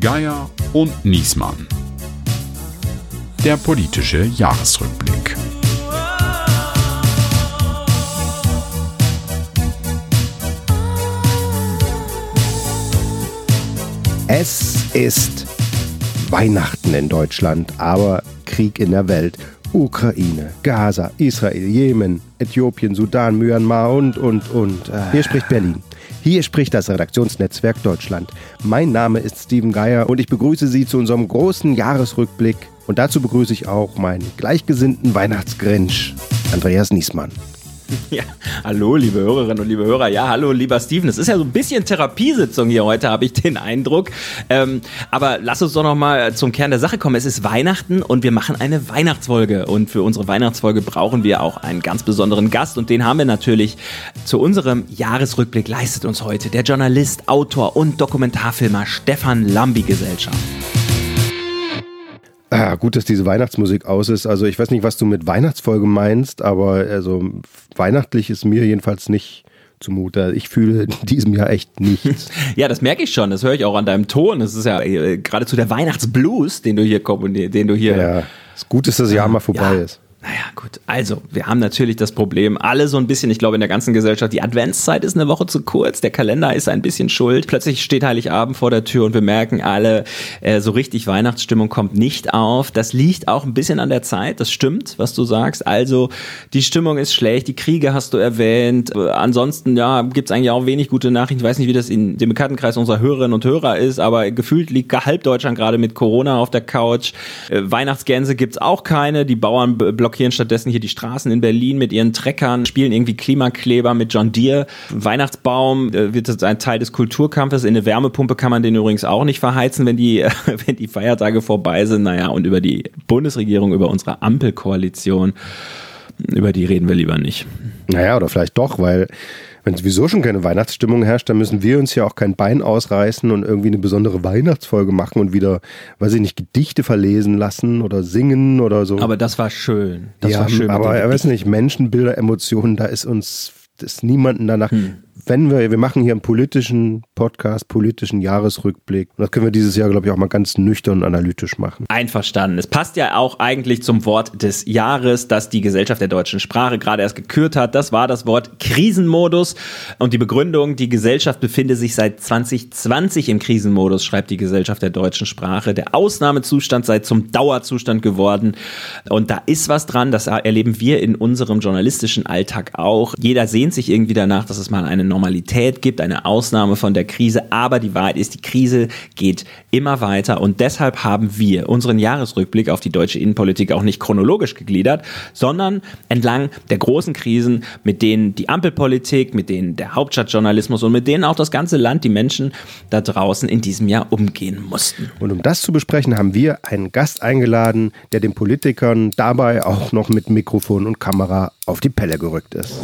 Geier und Niesmann. Der politische Jahresrückblick. Es ist Weihnachten in Deutschland, aber Krieg in der Welt. Ukraine, Gaza, Israel, Jemen, Äthiopien, Sudan, Myanmar und, und, und. Hier spricht Berlin. Hier spricht das Redaktionsnetzwerk Deutschland. Mein Name ist Steven Geier und ich begrüße Sie zu unserem großen Jahresrückblick. Und dazu begrüße ich auch meinen gleichgesinnten Weihnachtsgrinch, Andreas Niesmann. Ja, hallo, liebe Hörerinnen und liebe Hörer. Ja, hallo, lieber Steven. Es ist ja so ein bisschen Therapiesitzung hier heute, habe ich den Eindruck. Ähm, aber lass uns doch noch mal zum Kern der Sache kommen. Es ist Weihnachten und wir machen eine Weihnachtsfolge. Und für unsere Weihnachtsfolge brauchen wir auch einen ganz besonderen Gast. Und den haben wir natürlich zu unserem Jahresrückblick leistet uns heute der Journalist, Autor und Dokumentarfilmer Stefan Lambi Gesellschaft. Ah, gut, dass diese Weihnachtsmusik aus ist. Also ich weiß nicht, was du mit Weihnachtsfolge meinst, aber also weihnachtlich ist mir jedenfalls nicht zumute. Ich fühle in diesem Jahr echt nichts. ja, das merke ich schon. Das höre ich auch an deinem Ton. Das ist ja äh, geradezu der Weihnachtsblues, den du hier den du hier. Ja, es gut ist, dass das Jahr mal vorbei ja. ist. Naja, gut. Also, wir haben natürlich das Problem, alle so ein bisschen, ich glaube in der ganzen Gesellschaft, die Adventszeit ist eine Woche zu kurz, der Kalender ist ein bisschen schuld. Plötzlich steht Heiligabend vor der Tür und wir merken alle, äh, so richtig Weihnachtsstimmung kommt nicht auf. Das liegt auch ein bisschen an der Zeit, das stimmt, was du sagst. Also, die Stimmung ist schlecht, die Kriege hast du erwähnt. Äh, ansonsten, ja, gibt's eigentlich auch wenig gute Nachrichten. Ich weiß nicht, wie das in dem Bekanntenkreis unserer Hörerinnen und Hörer ist, aber gefühlt liegt halb Deutschland gerade mit Corona auf der Couch. Äh, Weihnachtsgänse gibt's auch keine. Die Bauern blockieren stattdessen hier die Straßen in Berlin mit ihren Treckern, spielen irgendwie Klimakleber mit John Deere. Weihnachtsbaum äh, wird ein Teil des Kulturkampfes. In eine Wärmepumpe kann man den übrigens auch nicht verheizen, wenn die, wenn die Feiertage vorbei sind. Naja, und über die Bundesregierung, über unsere Ampelkoalition, über die reden wir lieber nicht. Naja, oder vielleicht doch, weil wenn sowieso schon keine Weihnachtsstimmung herrscht, dann müssen wir uns ja auch kein Bein ausreißen und irgendwie eine besondere Weihnachtsfolge machen und wieder, weiß ich nicht, Gedichte verlesen lassen oder singen oder so. Aber das war schön. Das ja, war schön. Aber er weiß nicht, Menschenbilder, Emotionen, da ist uns, ist niemanden danach. Hm wenn wir, wir machen hier einen politischen Podcast, politischen Jahresrückblick. Und das können wir dieses Jahr, glaube ich, auch mal ganz nüchtern und analytisch machen. Einverstanden. Es passt ja auch eigentlich zum Wort des Jahres, das die Gesellschaft der deutschen Sprache gerade erst gekürt hat. Das war das Wort Krisenmodus. Und die Begründung, die Gesellschaft befinde sich seit 2020 im Krisenmodus, schreibt die Gesellschaft der deutschen Sprache. Der Ausnahmezustand sei zum Dauerzustand geworden. Und da ist was dran. Das erleben wir in unserem journalistischen Alltag auch. Jeder sehnt sich irgendwie danach, dass es mal eine Normalität gibt, eine Ausnahme von der Krise. Aber die Wahrheit ist, die Krise geht immer weiter und deshalb haben wir unseren Jahresrückblick auf die deutsche Innenpolitik auch nicht chronologisch gegliedert, sondern entlang der großen Krisen, mit denen die Ampelpolitik, mit denen der Hauptstadtjournalismus und mit denen auch das ganze Land, die Menschen da draußen in diesem Jahr umgehen mussten. Und um das zu besprechen, haben wir einen Gast eingeladen, der den Politikern dabei auch noch mit Mikrofon und Kamera auf die Pelle gerückt ist.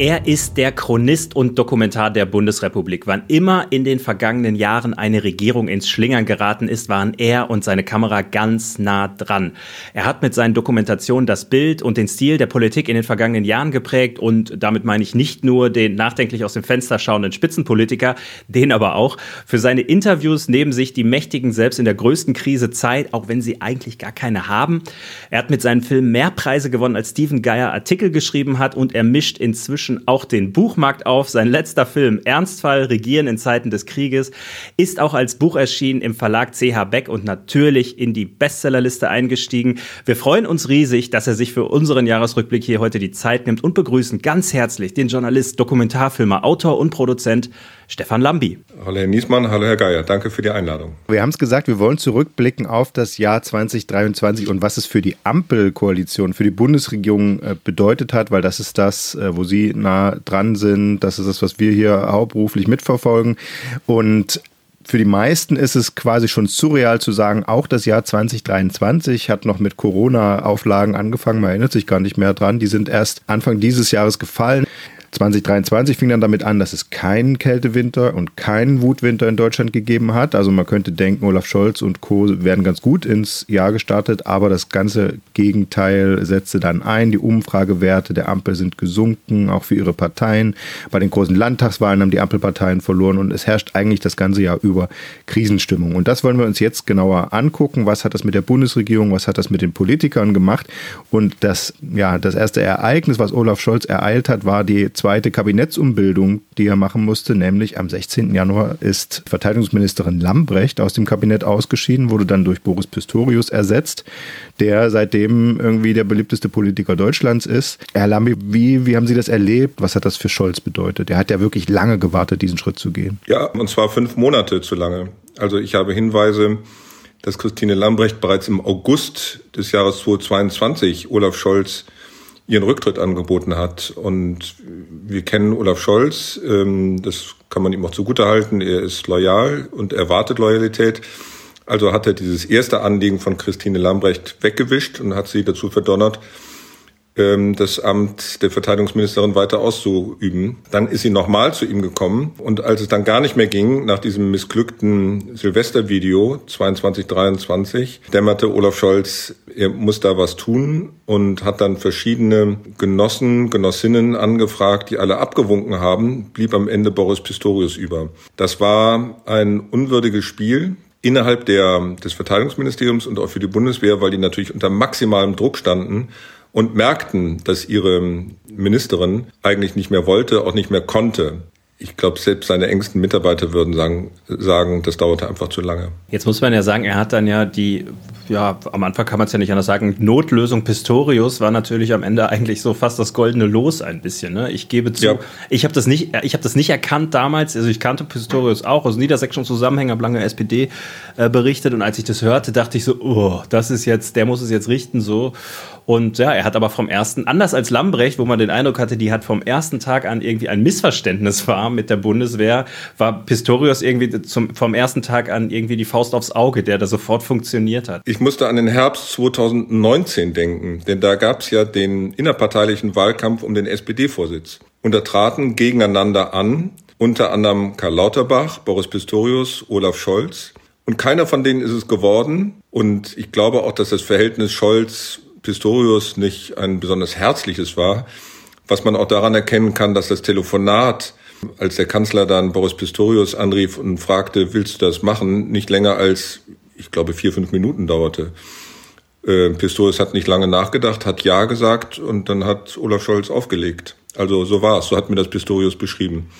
Er ist der Chronist und Dokumentar der Bundesrepublik. Wann immer in den vergangenen Jahren eine Regierung ins Schlingern geraten ist, waren er und seine Kamera ganz nah dran. Er hat mit seinen Dokumentationen das Bild und den Stil der Politik in den vergangenen Jahren geprägt und damit meine ich nicht nur den nachdenklich aus dem Fenster schauenden Spitzenpolitiker, den aber auch. Für seine Interviews nehmen sich die Mächtigen selbst in der größten Krise Zeit, auch wenn sie eigentlich gar keine haben. Er hat mit seinen Filmen mehr Preise gewonnen, als Stephen Geyer Artikel geschrieben hat und er mischt inzwischen inzwischen auch den Buchmarkt auf. Sein letzter Film Ernstfall, Regieren in Zeiten des Krieges, ist auch als Buch erschienen im Verlag CH Beck und natürlich in die Bestsellerliste eingestiegen. Wir freuen uns riesig, dass er sich für unseren Jahresrückblick hier heute die Zeit nimmt und begrüßen ganz herzlich den Journalist, Dokumentarfilmer, Autor und Produzent Stefan Lambi. Hallo Herr Niesmann, hallo Herr Geier, danke für die Einladung. Wir haben es gesagt, wir wollen zurückblicken auf das Jahr 2023 und was es für die Ampelkoalition, für die Bundesregierung äh, bedeutet hat, weil das ist das, äh, wo Sie nah dran sind, das ist das, was wir hier hauptberuflich mitverfolgen. Und für die meisten ist es quasi schon surreal zu sagen, auch das Jahr 2023 hat noch mit Corona-Auflagen angefangen. Man erinnert sich gar nicht mehr dran. Die sind erst Anfang dieses Jahres gefallen. 2023 fing dann damit an, dass es keinen Kältewinter und keinen Wutwinter in Deutschland gegeben hat. Also man könnte denken, Olaf Scholz und Co. werden ganz gut ins Jahr gestartet, aber das ganze Gegenteil setzte dann ein. Die Umfragewerte der Ampel sind gesunken, auch für ihre Parteien. Bei den großen Landtagswahlen haben die Ampelparteien verloren und es herrscht eigentlich das ganze Jahr über Krisenstimmung. Und das wollen wir uns jetzt genauer angucken. Was hat das mit der Bundesregierung, was hat das mit den Politikern gemacht? Und das, ja, das erste Ereignis, was Olaf Scholz ereilt hat, war die zweite Kabinettsumbildung, die er machen musste, nämlich am 16. Januar ist Verteidigungsministerin Lambrecht aus dem Kabinett ausgeschieden, wurde dann durch Boris Pistorius ersetzt, der seitdem irgendwie der beliebteste Politiker Deutschlands ist. Herr Lambi, wie, wie haben Sie das erlebt? Was hat das für Scholz bedeutet? Er hat ja wirklich lange gewartet, diesen Schritt zu gehen. Ja, und zwar fünf Monate zu lange. Also ich habe Hinweise, dass Christine Lambrecht bereits im August des Jahres 2022 Olaf Scholz ihren Rücktritt angeboten hat. Und wir kennen Olaf Scholz, ähm, das kann man ihm auch zugutehalten, er ist loyal und erwartet Loyalität. Also hat er dieses erste Anliegen von Christine Lambrecht weggewischt und hat sie dazu verdonnert, das Amt der Verteidigungsministerin weiter auszuüben. Dann ist sie nochmal zu ihm gekommen und als es dann gar nicht mehr ging, nach diesem missglückten Silvestervideo 2223, dämmerte Olaf Scholz, er muss da was tun und hat dann verschiedene Genossen, Genossinnen angefragt, die alle abgewunken haben, blieb am Ende Boris Pistorius über. Das war ein unwürdiges Spiel innerhalb der, des Verteidigungsministeriums und auch für die Bundeswehr, weil die natürlich unter maximalem Druck standen und merkten, dass ihre Ministerin eigentlich nicht mehr wollte, auch nicht mehr konnte. Ich glaube, selbst seine engsten Mitarbeiter würden sagen, sagen, das dauerte einfach zu lange. Jetzt muss man ja sagen, er hat dann ja die, ja, am Anfang kann man es ja nicht anders sagen, Notlösung Pistorius war natürlich am Ende eigentlich so fast das goldene Los ein bisschen. Ne? Ich gebe zu, ja. ich habe das nicht, ich habe das nicht erkannt damals. Also ich kannte Pistorius auch aus niedersächsischen Zusammenhängen, habe lange SPD äh, berichtet und als ich das hörte, dachte ich so, oh, das ist jetzt, der muss es jetzt richten so. Und ja, er hat aber vom ersten, anders als Lambrecht, wo man den Eindruck hatte, die hat vom ersten Tag an irgendwie ein Missverständnis war mit der Bundeswehr, war Pistorius irgendwie zum, vom ersten Tag an irgendwie die Faust aufs Auge, der da sofort funktioniert hat. Ich musste an den Herbst 2019 denken, denn da gab es ja den innerparteilichen Wahlkampf um den SPD-Vorsitz. Und da traten gegeneinander an, unter anderem Karl Lauterbach, Boris Pistorius, Olaf Scholz. Und keiner von denen ist es geworden. Und ich glaube auch, dass das Verhältnis Scholz Pistorius nicht ein besonders herzliches war, was man auch daran erkennen kann, dass das Telefonat, als der Kanzler dann Boris Pistorius anrief und fragte, willst du das machen, nicht länger als, ich glaube, vier, fünf Minuten dauerte. Äh, Pistorius hat nicht lange nachgedacht, hat Ja gesagt und dann hat Olaf Scholz aufgelegt. Also so war es, so hat mir das Pistorius beschrieben.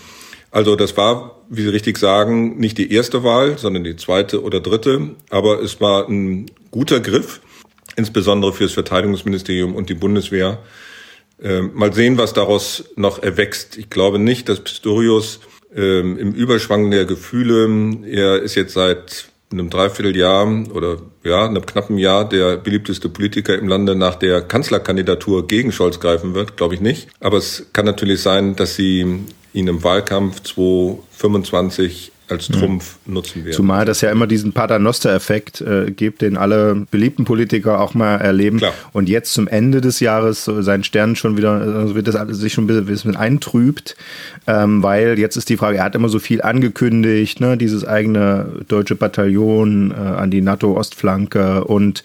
Also das war, wie Sie richtig sagen, nicht die erste Wahl, sondern die zweite oder dritte, aber es war ein guter Griff insbesondere für das Verteidigungsministerium und die Bundeswehr. Äh, mal sehen, was daraus noch erwächst. Ich glaube nicht, dass Pistorius äh, im Überschwang der Gefühle, er ist jetzt seit einem Dreivierteljahr oder ja, einem knappen Jahr der beliebteste Politiker im Lande nach der Kanzlerkandidatur gegen Scholz greifen wird, glaube ich nicht. Aber es kann natürlich sein, dass sie ihn im Wahlkampf 2025 als. Trumpf mhm. nutzen werden. Zumal das ja immer diesen Paternoster-Effekt äh, gibt, den alle beliebten Politiker auch mal erleben. Klar. Und jetzt zum Ende des Jahres so sein Stern schon wieder, also wird das alles sich schon ein bisschen eintrübt, ähm, weil jetzt ist die Frage, er hat immer so viel angekündigt, ne, dieses eigene deutsche Bataillon äh, an die NATO-Ostflanke und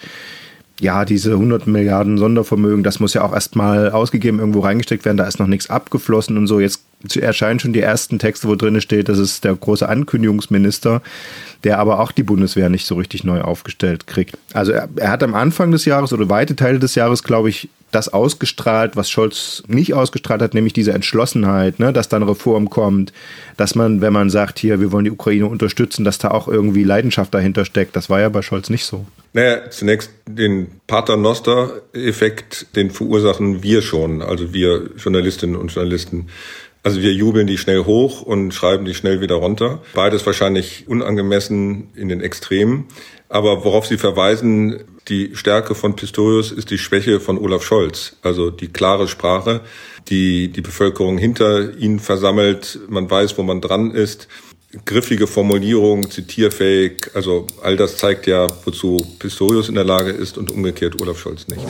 ja, diese 100 Milliarden Sondervermögen, das muss ja auch erstmal ausgegeben, irgendwo reingesteckt werden, da ist noch nichts abgeflossen und so. Jetzt erscheinen schon die ersten Texte, wo drin steht, das ist der große Ankündigungsminister, der aber auch die Bundeswehr nicht so richtig neu aufgestellt kriegt. Also er, er hat am Anfang des Jahres oder weite Teile des Jahres, glaube ich, das ausgestrahlt, was Scholz nicht ausgestrahlt hat, nämlich diese Entschlossenheit, ne, dass dann Reform kommt, dass man, wenn man sagt, hier, wir wollen die Ukraine unterstützen, dass da auch irgendwie Leidenschaft dahinter steckt. Das war ja bei Scholz nicht so. Naja, zunächst den Paternoster-Effekt, den verursachen wir schon, also wir Journalistinnen und Journalisten. Also wir jubeln die schnell hoch und schreiben die schnell wieder runter. Beides wahrscheinlich unangemessen in den Extremen. Aber worauf Sie verweisen, die Stärke von Pistorius ist die Schwäche von Olaf Scholz. Also die klare Sprache, die die Bevölkerung hinter ihn versammelt. Man weiß, wo man dran ist. Griffige Formulierung, zitierfähig. Also all das zeigt ja, wozu Pistorius in der Lage ist und umgekehrt Olaf Scholz nicht.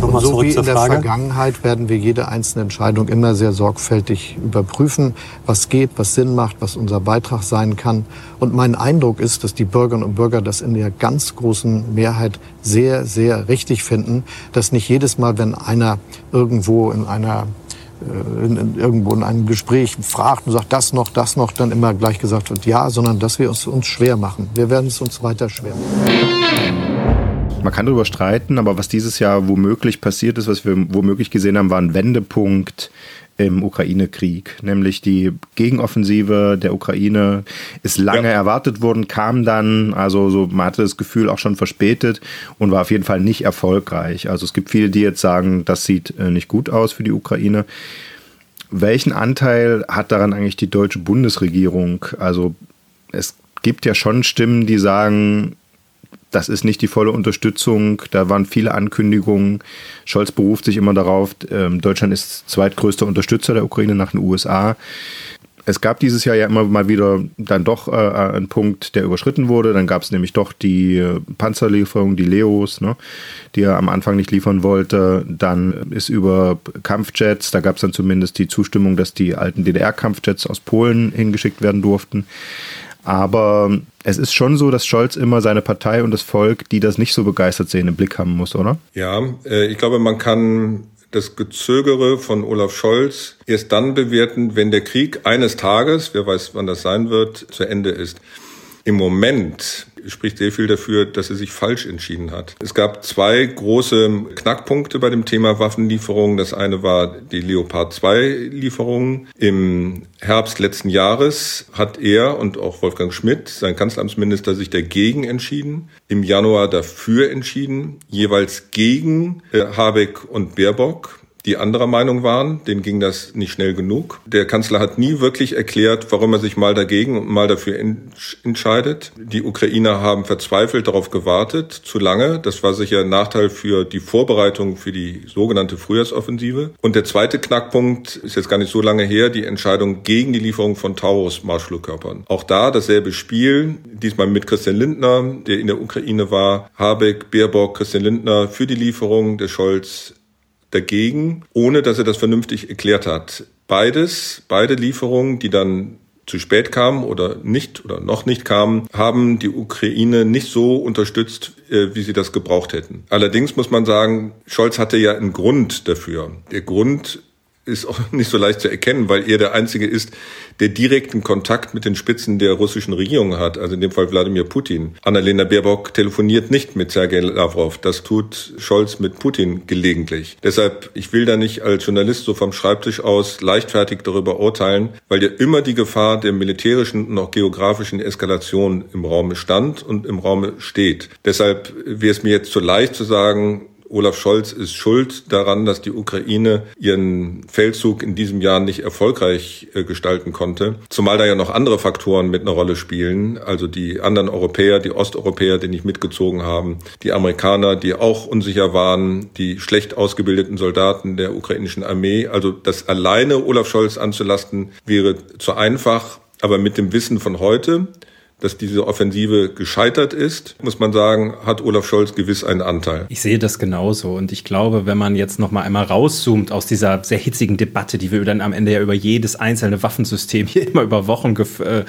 Nochmal so wie in der Frage. Vergangenheit werden wir jede einzelne Entscheidung immer sehr sorgfältig überprüfen, was geht, was Sinn macht, was unser Beitrag sein kann. Und mein Eindruck ist, dass die Bürgerinnen und Bürger das in der ganz großen Mehrheit sehr, sehr richtig finden, dass nicht jedes Mal, wenn einer irgendwo in einer äh, in, in, irgendwo in einem Gespräch fragt und sagt, das noch, das noch, dann immer gleich gesagt wird, ja, sondern dass wir es uns schwer machen. Wir werden es uns weiter schwer machen. Man kann darüber streiten, aber was dieses Jahr womöglich passiert ist, was wir womöglich gesehen haben, war ein Wendepunkt im Ukraine-Krieg, nämlich die Gegenoffensive der Ukraine ist lange ja. erwartet worden, kam dann, also so man hatte das Gefühl auch schon verspätet und war auf jeden Fall nicht erfolgreich. Also es gibt viele, die jetzt sagen, das sieht äh, nicht gut aus für die Ukraine. Welchen Anteil hat daran eigentlich die deutsche Bundesregierung? Also es gibt ja schon Stimmen, die sagen, das ist nicht die volle Unterstützung. Da waren viele Ankündigungen. Scholz beruft sich immer darauf, ähm, Deutschland ist zweitgrößter Unterstützer der Ukraine nach den USA. Es gab dieses Jahr ja immer mal wieder dann doch äh, einen Punkt, der überschritten wurde. Dann gab es nämlich doch die äh, Panzerlieferung, die Leos, ne, die er am Anfang nicht liefern wollte. Dann ist über Kampfjets, da gab es dann zumindest die Zustimmung, dass die alten DDR-Kampfjets aus Polen hingeschickt werden durften. Aber es ist schon so, dass Scholz immer seine Partei und das Volk, die das nicht so begeistert sehen, im Blick haben muss, oder? Ja, äh, ich glaube, man kann das Gezögere von Olaf Scholz erst dann bewerten, wenn der Krieg eines Tages, wer weiß, wann das sein wird, zu Ende ist. Im Moment spricht sehr viel dafür, dass er sich falsch entschieden hat. Es gab zwei große Knackpunkte bei dem Thema Waffenlieferungen. Das eine war die Leopard 2 Lieferung. Im Herbst letzten Jahres hat er und auch Wolfgang Schmidt, sein Kanzleramtsminister, sich dagegen entschieden. Im Januar dafür entschieden, jeweils gegen äh, Habeck und Baerbock die anderer Meinung waren. Denen ging das nicht schnell genug. Der Kanzler hat nie wirklich erklärt, warum er sich mal dagegen und mal dafür entscheidet. Die Ukrainer haben verzweifelt darauf gewartet, zu lange. Das war sicher ein Nachteil für die Vorbereitung für die sogenannte Frühjahrsoffensive. Und der zweite Knackpunkt ist jetzt gar nicht so lange her, die Entscheidung gegen die Lieferung von Taurus-Marschflugkörpern. Auch da dasselbe Spiel, diesmal mit Christian Lindner, der in der Ukraine war, Habeck, Baerbock, Christian Lindner für die Lieferung, der Scholz dagegen, ohne dass er das vernünftig erklärt hat. Beides, beide Lieferungen, die dann zu spät kamen oder nicht oder noch nicht kamen, haben die Ukraine nicht so unterstützt, äh, wie sie das gebraucht hätten. Allerdings muss man sagen, Scholz hatte ja einen Grund dafür. Der Grund ist auch nicht so leicht zu erkennen, weil er der Einzige ist, der direkten Kontakt mit den Spitzen der russischen Regierung hat, also in dem Fall Wladimir Putin. Annalena Baerbock telefoniert nicht mit Sergei Lavrov, das tut Scholz mit Putin gelegentlich. Deshalb, ich will da nicht als Journalist so vom Schreibtisch aus leichtfertig darüber urteilen, weil ja immer die Gefahr der militärischen und auch geografischen Eskalation im Raume stand und im Raume steht. Deshalb wäre es mir jetzt zu leicht zu sagen, Olaf Scholz ist schuld daran, dass die Ukraine ihren Feldzug in diesem Jahr nicht erfolgreich äh, gestalten konnte. Zumal da ja noch andere Faktoren mit einer Rolle spielen. Also die anderen Europäer, die Osteuropäer, die nicht mitgezogen haben, die Amerikaner, die auch unsicher waren, die schlecht ausgebildeten Soldaten der ukrainischen Armee. Also das alleine Olaf Scholz anzulasten wäre zu einfach. Aber mit dem Wissen von heute dass diese Offensive gescheitert ist, muss man sagen, hat Olaf Scholz gewiss einen Anteil. Ich sehe das genauso und ich glaube, wenn man jetzt noch mal einmal rauszoomt aus dieser sehr hitzigen Debatte, die wir dann am Ende ja über jedes einzelne Waffensystem hier immer über Wochen gef äh,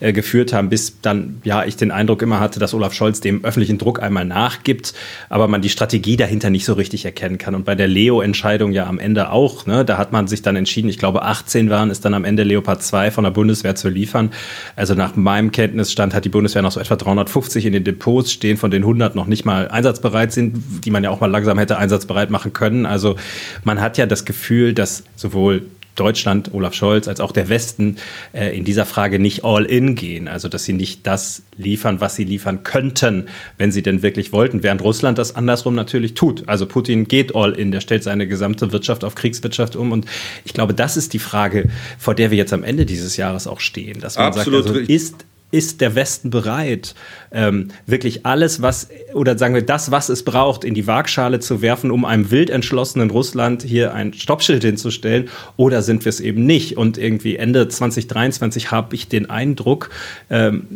äh, geführt haben, bis dann ja ich den Eindruck immer hatte, dass Olaf Scholz dem öffentlichen Druck einmal nachgibt, aber man die Strategie dahinter nicht so richtig erkennen kann und bei der Leo-Entscheidung ja am Ende auch, ne, da hat man sich dann entschieden, ich glaube 18 waren es dann am Ende Leopard 2 von der Bundeswehr zu liefern. Also nach meinem Kenntnis Stand hat die Bundeswehr noch so etwa 350 in den Depots stehen, von den 100 noch nicht mal einsatzbereit sind, die man ja auch mal langsam hätte einsatzbereit machen können. Also man hat ja das Gefühl, dass sowohl Deutschland, Olaf Scholz, als auch der Westen äh, in dieser Frage nicht all in gehen. Also, dass sie nicht das liefern, was sie liefern könnten, wenn sie denn wirklich wollten, während Russland das andersrum natürlich tut. Also, Putin geht all in, der stellt seine gesamte Wirtschaft auf Kriegswirtschaft um. Und ich glaube, das ist die Frage, vor der wir jetzt am Ende dieses Jahres auch stehen. Dass man Absolut sagt, also, ist ist der Westen bereit, ähm, wirklich alles, was, oder sagen wir, das, was es braucht, in die Waagschale zu werfen, um einem wild entschlossenen Russland hier ein Stoppschild hinzustellen? Oder sind wir es eben nicht? Und irgendwie Ende 2023 habe ich den Eindruck, ähm,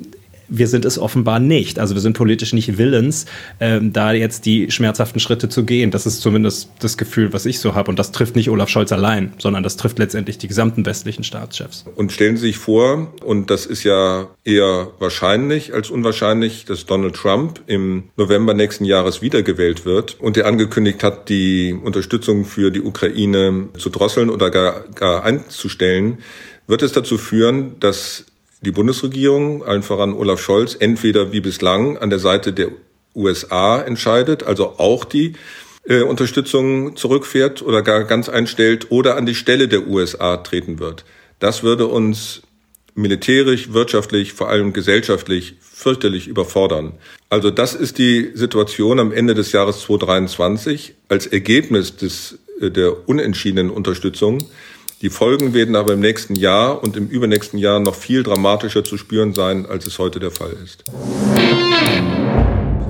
wir sind es offenbar nicht. Also wir sind politisch nicht willens, ähm, da jetzt die schmerzhaften Schritte zu gehen. Das ist zumindest das Gefühl, was ich so habe. Und das trifft nicht Olaf Scholz allein, sondern das trifft letztendlich die gesamten westlichen Staatschefs. Und stellen Sie sich vor, und das ist ja eher wahrscheinlich als unwahrscheinlich, dass Donald Trump im November nächsten Jahres wiedergewählt wird und er angekündigt hat, die Unterstützung für die Ukraine zu drosseln oder gar, gar einzustellen, wird es dazu führen, dass die Bundesregierung, allen voran Olaf Scholz, entweder wie bislang an der Seite der USA entscheidet, also auch die äh, Unterstützung zurückfährt oder gar ganz einstellt oder an die Stelle der USA treten wird. Das würde uns militärisch, wirtschaftlich, vor allem gesellschaftlich fürchterlich überfordern. Also das ist die Situation am Ende des Jahres 2023 als Ergebnis des, äh, der unentschiedenen Unterstützung. Die Folgen werden aber im nächsten Jahr und im übernächsten Jahr noch viel dramatischer zu spüren sein, als es heute der Fall ist.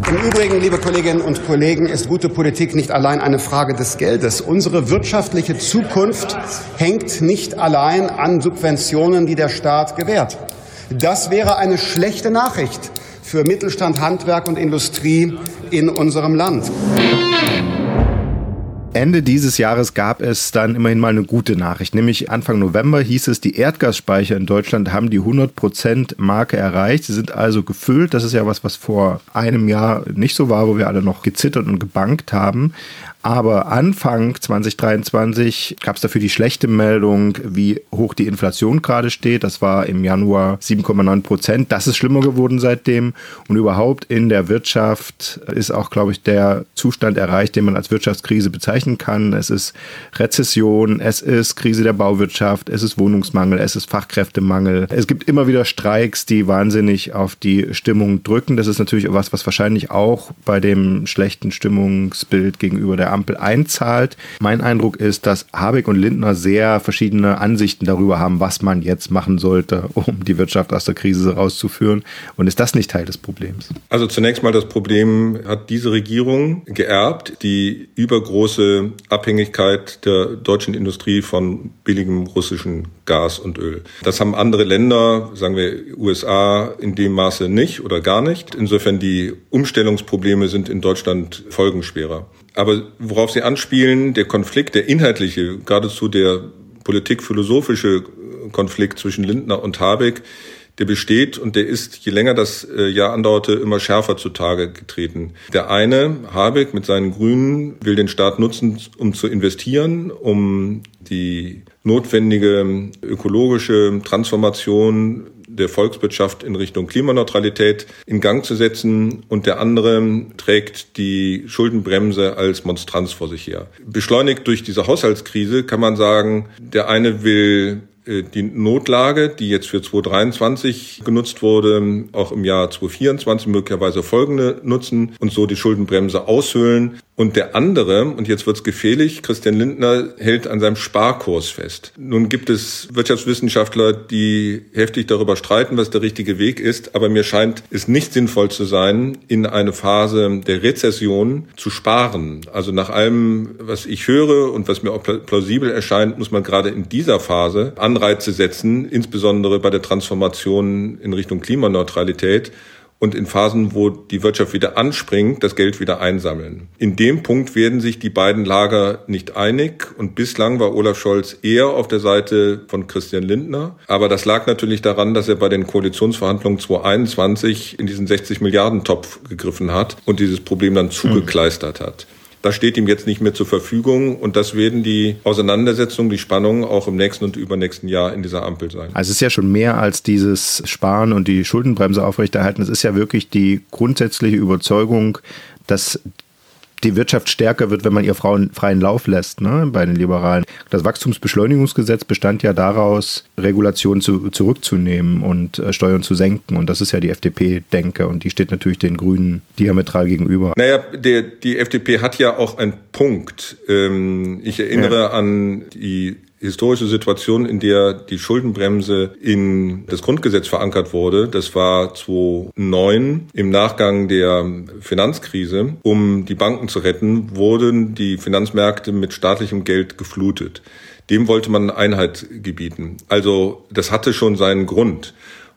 Im Übrigen, liebe Kolleginnen und Kollegen, ist gute Politik nicht allein eine Frage des Geldes. Unsere wirtschaftliche Zukunft hängt nicht allein an Subventionen, die der Staat gewährt. Das wäre eine schlechte Nachricht für Mittelstand, Handwerk und Industrie in unserem Land. Ende dieses Jahres gab es dann immerhin mal eine gute Nachricht, nämlich Anfang November hieß es, die Erdgasspeicher in Deutschland haben die 100% Marke erreicht. Sie sind also gefüllt. Das ist ja was, was vor einem Jahr nicht so war, wo wir alle noch gezittert und gebankt haben. Aber Anfang 2023 gab es dafür die schlechte Meldung, wie hoch die Inflation gerade steht. Das war im Januar 7,9 Prozent. Das ist schlimmer geworden seitdem. Und überhaupt in der Wirtschaft ist auch, glaube ich, der Zustand erreicht, den man als Wirtschaftskrise bezeichnen kann. Es ist Rezession, es ist Krise der Bauwirtschaft, es ist Wohnungsmangel, es ist Fachkräftemangel. Es gibt immer wieder Streiks, die wahnsinnig auf die Stimmung drücken. Das ist natürlich was, was wahrscheinlich auch bei dem schlechten Stimmungsbild gegenüber der Ampel einzahlt. Mein Eindruck ist, dass Habeck und Lindner sehr verschiedene Ansichten darüber haben, was man jetzt machen sollte, um die Wirtschaft aus der Krise rauszuführen. Und ist das nicht Teil des Problems? Also zunächst mal das Problem hat diese Regierung geerbt, die übergroße Abhängigkeit der deutschen Industrie von billigem russischen Gas und Öl. Das haben andere Länder, sagen wir USA, in dem Maße nicht oder gar nicht. Insofern die Umstellungsprobleme sind in Deutschland folgenschwerer. Aber worauf Sie anspielen, der Konflikt, der inhaltliche, geradezu der politikphilosophische Konflikt zwischen Lindner und Habeck, der besteht und der ist, je länger das äh, Jahr andauerte, immer schärfer zutage getreten. Der eine, Habeck mit seinen Grünen, will den Staat nutzen, um zu investieren, um die notwendige ökologische Transformation der Volkswirtschaft in Richtung Klimaneutralität in Gang zu setzen und der andere trägt die Schuldenbremse als Monstranz vor sich her. Beschleunigt durch diese Haushaltskrise kann man sagen, der eine will die Notlage, die jetzt für 2023 genutzt wurde, auch im Jahr 2024 möglicherweise folgende nutzen und so die Schuldenbremse aushöhlen. Und der andere, und jetzt wird's gefährlich, Christian Lindner hält an seinem Sparkurs fest. Nun gibt es Wirtschaftswissenschaftler, die heftig darüber streiten, was der richtige Weg ist, aber mir scheint es nicht sinnvoll zu sein, in eine Phase der Rezession zu sparen. Also nach allem, was ich höre und was mir auch plausibel erscheint, muss man gerade in dieser Phase Anreize setzen, insbesondere bei der Transformation in Richtung Klimaneutralität und in Phasen, wo die Wirtschaft wieder anspringt, das Geld wieder einsammeln. In dem Punkt werden sich die beiden Lager nicht einig und bislang war Olaf Scholz eher auf der Seite von Christian Lindner. Aber das lag natürlich daran, dass er bei den Koalitionsverhandlungen 2021 in diesen 60 Milliarden Topf gegriffen hat und dieses Problem dann zugekleistert hat. Das steht ihm jetzt nicht mehr zur Verfügung und das werden die Auseinandersetzungen, die Spannungen auch im nächsten und übernächsten Jahr in dieser Ampel sein. Also es ist ja schon mehr als dieses Sparen und die Schuldenbremse aufrechterhalten. Es ist ja wirklich die grundsätzliche Überzeugung, dass die Wirtschaft stärker wird, wenn man ihr Frauen freien Lauf lässt, ne, bei den Liberalen. Das Wachstumsbeschleunigungsgesetz bestand ja daraus, Regulationen zu, zurückzunehmen und äh, Steuern zu senken. Und das ist ja die FDP-Denke und die steht natürlich den Grünen diametral gegenüber. Naja, der, die FDP hat ja auch einen Punkt. Ähm, ich erinnere ja. an die historische Situation, in der die Schuldenbremse in das Grundgesetz verankert wurde. Das war 2009 im Nachgang der Finanzkrise. Um die Banken zu retten, wurden die Finanzmärkte mit staatlichem Geld geflutet. Dem wollte man Einheit gebieten. Also das hatte schon seinen Grund.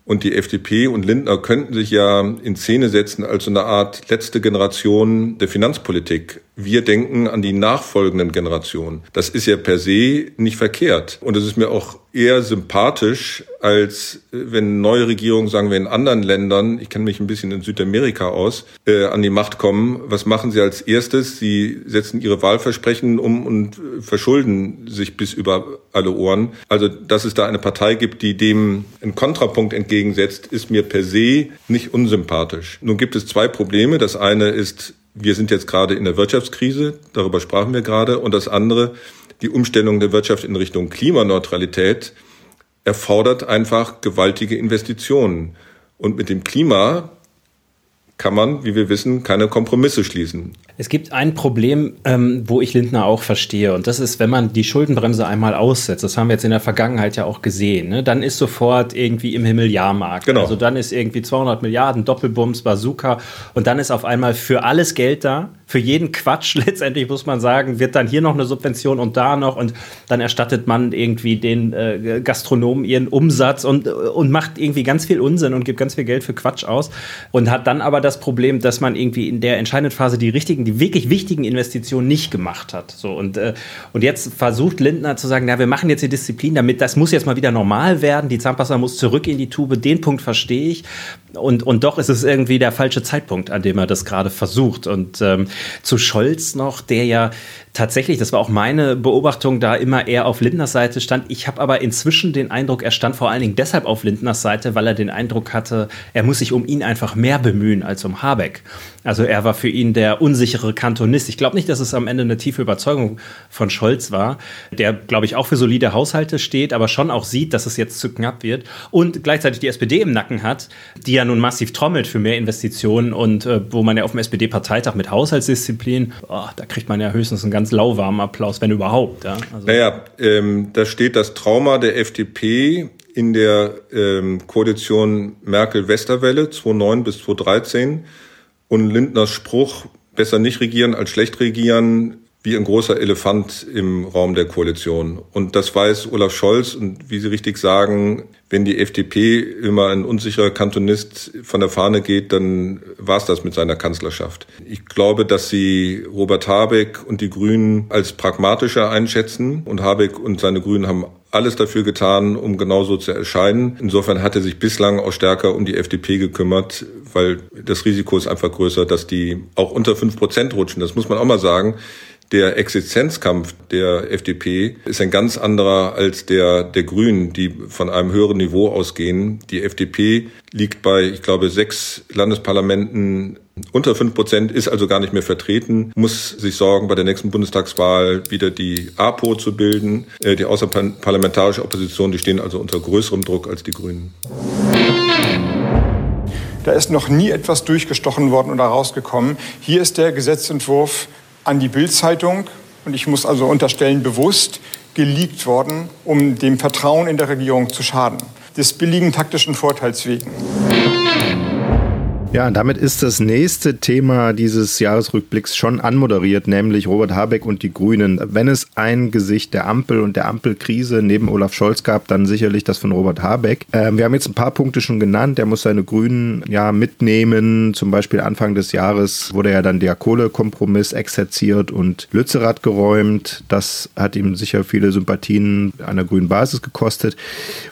Und die FDP und Lindner könnten sich ja in Szene setzen als so eine Art letzte Generation der Finanzpolitik. Wir denken an die nachfolgenden Generationen. Das ist ja per se nicht verkehrt. Und es ist mir auch eher sympathisch, als äh, wenn neue Regierungen, sagen wir in anderen Ländern, ich kenne mich ein bisschen in Südamerika aus, äh, an die Macht kommen. Was machen sie als erstes? Sie setzen ihre Wahlversprechen um und äh, verschulden sich bis über alle Ohren. Also, dass es da eine Partei gibt, die dem einen Kontrapunkt entgegensetzt, ist mir per se nicht unsympathisch. Nun gibt es zwei Probleme. Das eine ist, wir sind jetzt gerade in der Wirtschaftskrise, darüber sprachen wir gerade. Und das andere, die Umstellung der Wirtschaft in Richtung Klimaneutralität erfordert einfach gewaltige Investitionen. Und mit dem Klima kann man, wie wir wissen, keine Kompromisse schließen. Es gibt ein Problem, ähm, wo ich Lindner auch verstehe. Und das ist, wenn man die Schuldenbremse einmal aussetzt, das haben wir jetzt in der Vergangenheit ja auch gesehen, ne? dann ist sofort irgendwie im Himmel Jahrmarkt. Genau. Also dann ist irgendwie 200 Milliarden Doppelbums, Bazooka und dann ist auf einmal für alles Geld da. Für jeden Quatsch letztendlich muss man sagen, wird dann hier noch eine Subvention und da noch und dann erstattet man irgendwie den äh, Gastronomen ihren Umsatz und, und macht irgendwie ganz viel Unsinn und gibt ganz viel Geld für Quatsch aus und hat dann aber das Problem, dass man irgendwie in der entscheidenden Phase die richtigen wichtigen, die wirklich wichtigen Investitionen nicht gemacht hat. So, und, äh, und jetzt versucht Lindner zu sagen, na, wir machen jetzt die Disziplin, damit das muss jetzt mal wieder normal werden, die Zahnpasta muss zurück in die Tube, den Punkt verstehe ich. Und, und doch ist es irgendwie der falsche Zeitpunkt, an dem er das gerade versucht. Und ähm, zu Scholz noch, der ja tatsächlich, das war auch meine Beobachtung, da immer eher auf Lindners Seite stand. Ich habe aber inzwischen den Eindruck, er stand vor allen Dingen deshalb auf Lindners Seite, weil er den Eindruck hatte, er muss sich um ihn einfach mehr bemühen als um Habeck. Also er war für ihn der unsichere Kantonist. Ich glaube nicht, dass es am Ende eine tiefe Überzeugung von Scholz war, der, glaube ich, auch für solide Haushalte steht, aber schon auch sieht, dass es jetzt zu knapp wird und gleichzeitig die SPD im Nacken hat, die ja nun massiv trommelt für mehr Investitionen und äh, wo man ja auf dem SPD-Parteitag mit Haushaltsdisziplin, oh, da kriegt man ja höchstens einen ganz ganz lauwarmen Applaus, wenn überhaupt. Ja? Also naja, ähm, da steht das Trauma der FDP in der ähm, Koalition Merkel-Westerwelle 2009 bis 2013 und Lindners Spruch, besser nicht regieren als schlecht regieren, wie ein großer Elefant im Raum der Koalition. Und das weiß Olaf Scholz. Und wie Sie richtig sagen, wenn die FDP immer ein unsicherer Kantonist von der Fahne geht, dann war es das mit seiner Kanzlerschaft. Ich glaube, dass Sie Robert Habeck und die Grünen als pragmatischer einschätzen. Und Habeck und seine Grünen haben alles dafür getan, um genauso zu erscheinen. Insofern hat er sich bislang auch stärker um die FDP gekümmert, weil das Risiko ist einfach größer, dass die auch unter fünf Prozent rutschen. Das muss man auch mal sagen der Existenzkampf der FDP ist ein ganz anderer als der der Grünen, die von einem höheren Niveau ausgehen. Die FDP liegt bei, ich glaube, sechs Landesparlamenten unter fünf Prozent, ist also gar nicht mehr vertreten, muss sich sorgen, bei der nächsten Bundestagswahl wieder die APO zu bilden. Äh, die außerparlamentarische Opposition, die stehen also unter größerem Druck als die Grünen. Da ist noch nie etwas durchgestochen worden oder rausgekommen. Hier ist der Gesetzentwurf an die Bildzeitung und ich muss also unterstellen, bewusst geleakt worden, um dem Vertrauen in der Regierung zu schaden. Des billigen taktischen Vorteils wegen. Ja, damit ist das nächste Thema dieses Jahresrückblicks schon anmoderiert, nämlich Robert Habeck und die Grünen. Wenn es ein Gesicht der Ampel und der Ampelkrise neben Olaf Scholz gab, dann sicherlich das von Robert Habeck. Ähm, wir haben jetzt ein paar Punkte schon genannt. Er muss seine Grünen ja mitnehmen. Zum Beispiel Anfang des Jahres wurde ja dann der Kohlekompromiss exerziert und Lützerath geräumt. Das hat ihm sicher viele Sympathien der grünen Basis gekostet.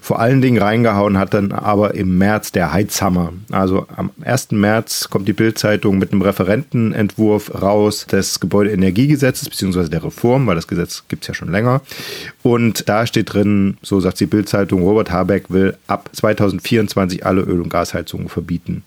Vor allen Dingen reingehauen hat dann aber im März der Heizhammer. Also am 1. März kommt die Bild-Zeitung mit einem Referentenentwurf raus des Gebäudeenergiegesetzes, beziehungsweise der Reform, weil das Gesetz gibt es ja schon länger. Und da steht drin, so sagt die Bild-Zeitung, Robert Habeck will ab 2024 alle Öl- und Gasheizungen verbieten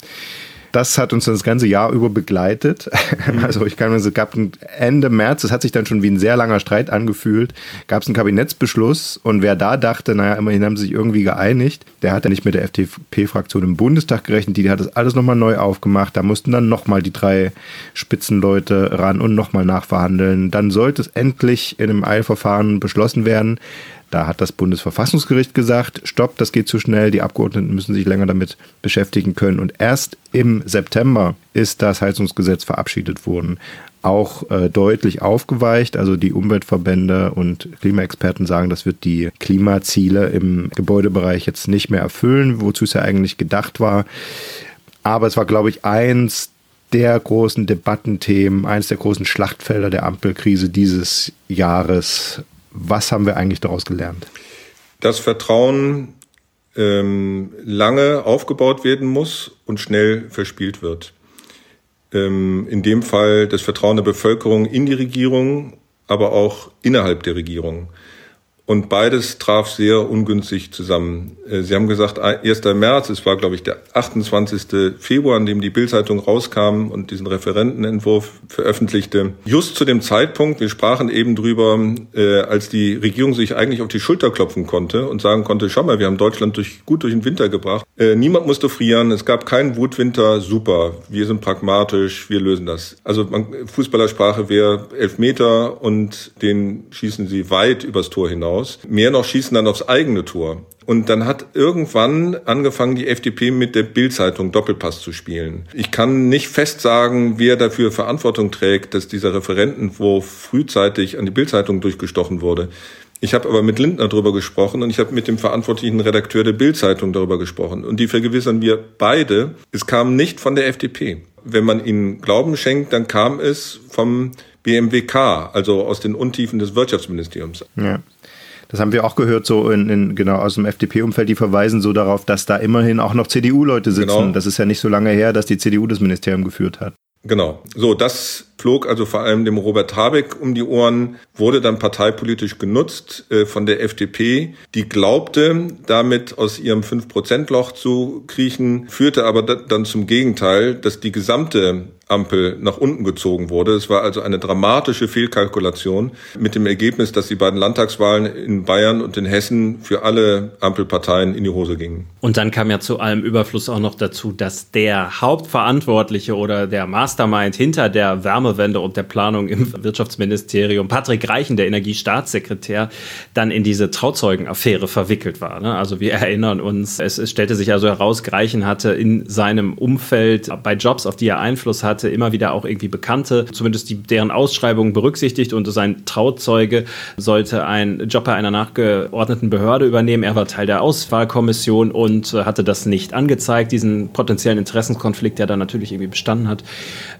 das hat uns das ganze Jahr über begleitet. Mhm. Also ich kann mir, es gab Ende März, das hat sich dann schon wie ein sehr langer Streit angefühlt, gab es einen Kabinettsbeschluss und wer da dachte, naja, immerhin haben sie sich irgendwie geeinigt, der hat ja nicht mit der FDP-Fraktion im Bundestag gerechnet, die, die hat das alles nochmal neu aufgemacht, da mussten dann nochmal die drei Spitzenleute ran und nochmal nachverhandeln. Dann sollte es endlich in einem Eilverfahren beschlossen werden. Da hat das Bundesverfassungsgericht gesagt, stopp, das geht zu schnell, die Abgeordneten müssen sich länger damit beschäftigen können. Und erst im September ist das Heizungsgesetz verabschiedet worden. auch äh, deutlich aufgeweicht. Also die Umweltverbände und Klimaexperten sagen, das wird die Klimaziele im Gebäudebereich jetzt nicht mehr erfüllen, wozu es ja eigentlich gedacht war. Aber es war, glaube ich, eins der großen Debattenthemen, eins der großen Schlachtfelder der Ampelkrise dieses Jahres. Was haben wir eigentlich daraus gelernt? Das Vertrauen ähm, lange aufgebaut werden muss und schnell verspielt wird. Ähm, in dem Fall das Vertrauen der Bevölkerung in die Regierung, aber auch innerhalb der Regierung. Und beides traf sehr ungünstig zusammen. Äh, Sie haben gesagt, 1. März, es war, glaube ich, der 28. Februar, an dem die Bildzeitung rauskam und diesen Referentenentwurf veröffentlichte. Just zu dem Zeitpunkt, wir sprachen eben drüber, äh, als die Regierung sich eigentlich auf die Schulter klopfen konnte und sagen konnte, schau mal, wir haben Deutschland durch, gut durch den Winter gebracht. Äh, niemand musste frieren, es gab keinen Wutwinter, super, wir sind pragmatisch, wir lösen das. Also Fußballersprache wäre elf Meter und den schießen sie weit übers Tor hinaus hinaus. Mehr noch schießen dann aufs eigene Tor. Und dann hat irgendwann angefangen, die FDP mit der Bildzeitung Doppelpass zu spielen. Ich kann nicht fest sagen, wer dafür Verantwortung trägt, dass dieser Referentenwurf frühzeitig an die Bildzeitung durchgestochen wurde. Ich habe aber mit Lindner darüber gesprochen und ich habe mit dem verantwortlichen Redakteur der Bildzeitung darüber gesprochen. Und die vergewissern wir beide, es kam nicht von der FDP. Wenn man ihnen Glauben schenkt, dann kam es vom BMWK, also aus den Untiefen des Wirtschaftsministeriums. Ja. Das haben wir auch gehört, so in, in genau aus dem FDP-Umfeld, die verweisen so darauf, dass da immerhin auch noch CDU-Leute sitzen. Genau. Das ist ja nicht so lange her, dass die CDU das Ministerium geführt hat. Genau. So, das flog also vor allem dem Robert Habeck um die Ohren, wurde dann parteipolitisch genutzt äh, von der FDP, die glaubte, damit aus ihrem 5-Prozent-Loch zu kriechen, führte aber dann zum Gegenteil, dass die gesamte Ampel nach unten gezogen wurde. Es war also eine dramatische Fehlkalkulation mit dem Ergebnis, dass die beiden Landtagswahlen in Bayern und in Hessen für alle Ampelparteien in die Hose gingen. Und dann kam ja zu allem Überfluss auch noch dazu, dass der Hauptverantwortliche oder der Mastermind hinter der Wärmewende und der Planung im Wirtschaftsministerium, Patrick Reichen, der Energiestaatssekretär, dann in diese Trauzeugenaffäre verwickelt war. Ne? Also wir erinnern uns, es, es stellte sich also heraus, Reichen hatte in seinem Umfeld bei Jobs, auf die er Einfluss hatte, hatte immer wieder auch irgendwie Bekannte, zumindest die, deren Ausschreibungen berücksichtigt und sein Trauzeuge sollte einen Job bei einer nachgeordneten Behörde übernehmen. Er war Teil der Auswahlkommission und äh, hatte das nicht angezeigt, diesen potenziellen Interessenkonflikt, der dann natürlich irgendwie bestanden hat.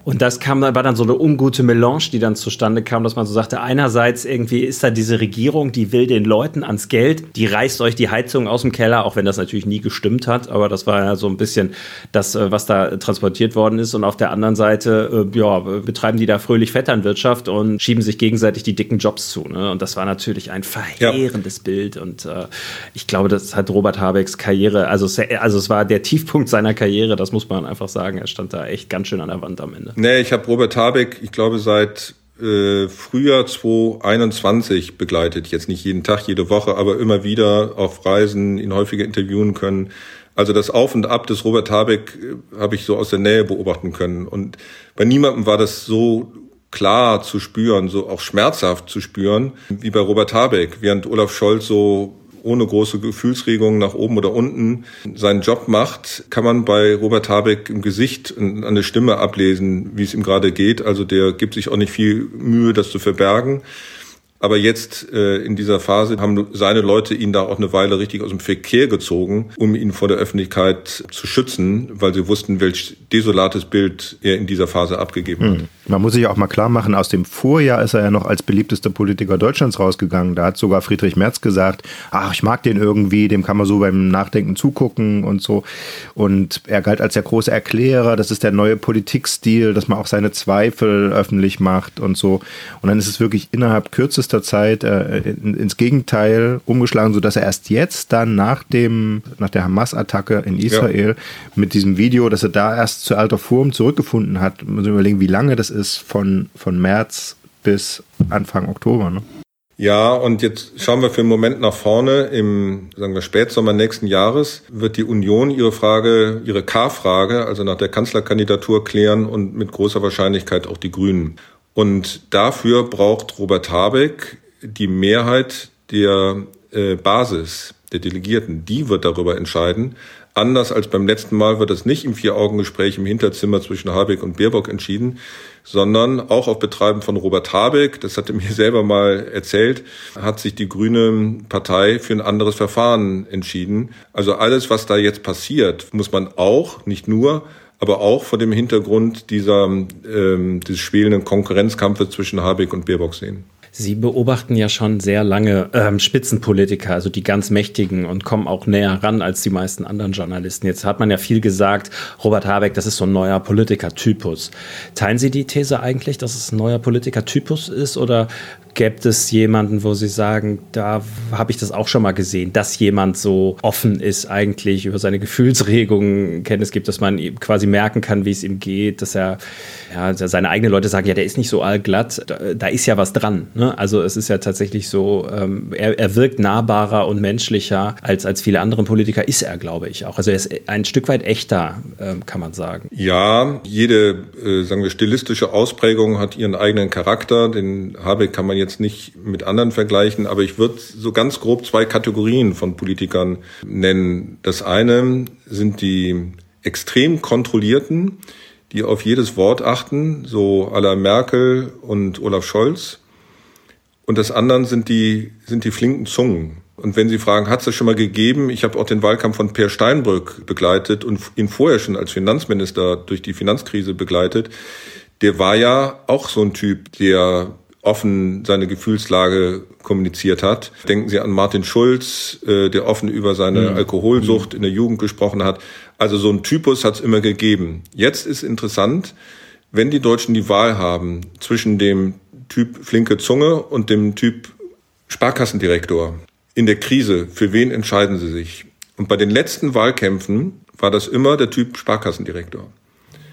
Und das kam war dann so eine ungute Melange, die dann zustande kam, dass man so sagte, einerseits irgendwie ist da diese Regierung, die will den Leuten ans Geld, die reißt euch die Heizung aus dem Keller, auch wenn das natürlich nie gestimmt hat, aber das war ja so ein bisschen das, äh, was da transportiert worden ist. Und auf der anderen Seite Seite äh, ja, betreiben die da fröhlich Vetternwirtschaft und schieben sich gegenseitig die dicken Jobs zu. Ne? Und das war natürlich ein verheerendes ja. Bild. Und äh, ich glaube, das hat Robert Habecks Karriere, also, also es war der Tiefpunkt seiner Karriere, das muss man einfach sagen. Er stand da echt ganz schön an der Wand am Ende. Nee, ich habe Robert Habeck, ich glaube, seit äh, Frühjahr 2021 begleitet. Jetzt nicht jeden Tag, jede Woche, aber immer wieder auf Reisen, ihn häufiger interviewen können. Also das Auf und Ab des Robert Habeck äh, habe ich so aus der Nähe beobachten können. Und bei niemandem war das so klar zu spüren, so auch schmerzhaft zu spüren, wie bei Robert Habeck, während Olaf Scholz so ohne große Gefühlsregungen nach oben oder unten seinen Job macht, kann man bei Robert Habeck im Gesicht an der Stimme ablesen, wie es ihm gerade geht. Also der gibt sich auch nicht viel Mühe, das zu verbergen. Aber jetzt äh, in dieser Phase haben seine Leute ihn da auch eine Weile richtig aus dem Verkehr gezogen, um ihn vor der Öffentlichkeit zu schützen, weil sie wussten, welch desolates Bild er in dieser Phase abgegeben hat. Hm. Man muss sich auch mal klar machen, aus dem Vorjahr ist er ja noch als beliebtester Politiker Deutschlands rausgegangen. Da hat sogar Friedrich Merz gesagt, ach, ich mag den irgendwie, dem kann man so beim Nachdenken zugucken und so. Und er galt als der große Erklärer, das ist der neue Politikstil, dass man auch seine Zweifel öffentlich macht und so. Und dann ist es wirklich innerhalb kürzester Zeit äh, ins Gegenteil umgeschlagen, sodass er erst jetzt dann nach dem, nach der Hamas-Attacke in Israel ja. mit diesem Video, dass er da erst zu alter Form zurückgefunden hat. Man muss überlegen, wie lange das ist von, von März bis Anfang Oktober. Ne? Ja, und jetzt schauen wir für einen Moment nach vorne. Im, sagen wir, Spätsommer nächsten Jahres wird die Union ihre Frage, ihre K-Frage, also nach der Kanzlerkandidatur klären und mit großer Wahrscheinlichkeit auch die Grünen. Und dafür braucht Robert Habeck die Mehrheit der äh, Basis, der Delegierten. Die wird darüber entscheiden, Anders als beim letzten Mal wird es nicht im Vier-Augen-Gespräch im Hinterzimmer zwischen Habeck und Baerbock entschieden, sondern auch auf Betreiben von Robert Habeck, das hat er mir selber mal erzählt, hat sich die Grüne Partei für ein anderes Verfahren entschieden. Also alles, was da jetzt passiert, muss man auch, nicht nur, aber auch vor dem Hintergrund dieser, ähm, des schwelenden Konkurrenzkampfes zwischen Habeck und Baerbock sehen. Sie beobachten ja schon sehr lange ähm, Spitzenpolitiker, also die ganz Mächtigen und kommen auch näher ran als die meisten anderen Journalisten. Jetzt hat man ja viel gesagt, Robert Habeck, das ist so ein neuer Politikertypus. Teilen Sie die These eigentlich, dass es ein neuer Politikertypus ist oder Gäbe es jemanden, wo Sie sagen, da habe ich das auch schon mal gesehen, dass jemand so offen ist, eigentlich über seine Gefühlsregungen Kenntnis gibt, dass man quasi merken kann, wie es ihm geht, dass er, ja, seine eigenen Leute sagen, ja, der ist nicht so allglatt, da, da ist ja was dran. Ne? Also es ist ja tatsächlich so, ähm, er, er wirkt nahbarer und menschlicher als, als viele andere Politiker, ist er, glaube ich auch. Also er ist ein Stück weit echter, ähm, kann man sagen. Ja, jede, äh, sagen wir, stilistische Ausprägung hat ihren eigenen Charakter. Den Habeck kann man jetzt nicht mit anderen vergleichen, aber ich würde so ganz grob zwei Kategorien von Politikern nennen. Das eine sind die extrem kontrollierten, die auf jedes Wort achten, so aller Merkel und Olaf Scholz. Und das andere sind die, sind die flinken Zungen. Und wenn Sie fragen, hat es das schon mal gegeben? Ich habe auch den Wahlkampf von Per Steinbrück begleitet und ihn vorher schon als Finanzminister durch die Finanzkrise begleitet. Der war ja auch so ein Typ, der offen seine Gefühlslage kommuniziert hat. Denken Sie an Martin Schulz, äh, der offen über seine mhm. Alkoholsucht mhm. in der Jugend gesprochen hat. Also so ein Typus hat es immer gegeben. Jetzt ist interessant, wenn die Deutschen die Wahl haben zwischen dem Typ flinke Zunge und dem Typ Sparkassendirektor in der Krise, für wen entscheiden sie sich? Und bei den letzten Wahlkämpfen war das immer der Typ Sparkassendirektor.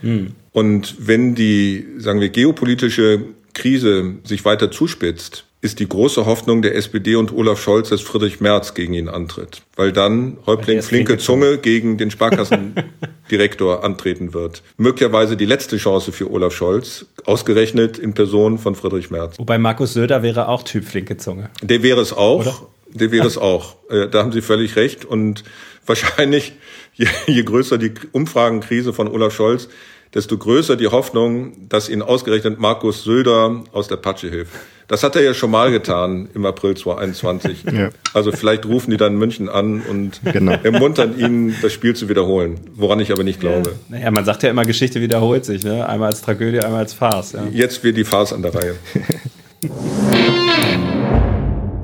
Hm. Und wenn die, sagen wir, geopolitische Krise sich weiter zuspitzt, ist die große Hoffnung der SPD und Olaf Scholz, dass Friedrich Merz gegen ihn antritt. Weil dann Häuptling Flinke Zunge gegen den Sparkassendirektor antreten wird. Möglicherweise die letzte Chance für Olaf Scholz, ausgerechnet in Person von Friedrich Merz. Wobei Markus Söder wäre auch Typ Flinke Zunge. Der wäre es auch. Oder? Der wäre es auch. Äh, da haben Sie völlig recht. Und wahrscheinlich, je, je größer die Umfragenkrise von Olaf Scholz, desto größer die Hoffnung, dass ihn ausgerechnet Markus Söder aus der Patsche hilft. Das hat er ja schon mal getan im April 2021. Ja. Also vielleicht rufen die dann München an und genau. ermuntern ihn, das Spiel zu wiederholen, woran ich aber nicht glaube. Ja. Naja, man sagt ja immer, Geschichte wiederholt sich. Ne? Einmal als Tragödie, einmal als Farce. Ja. Jetzt wird die Farce an der Reihe.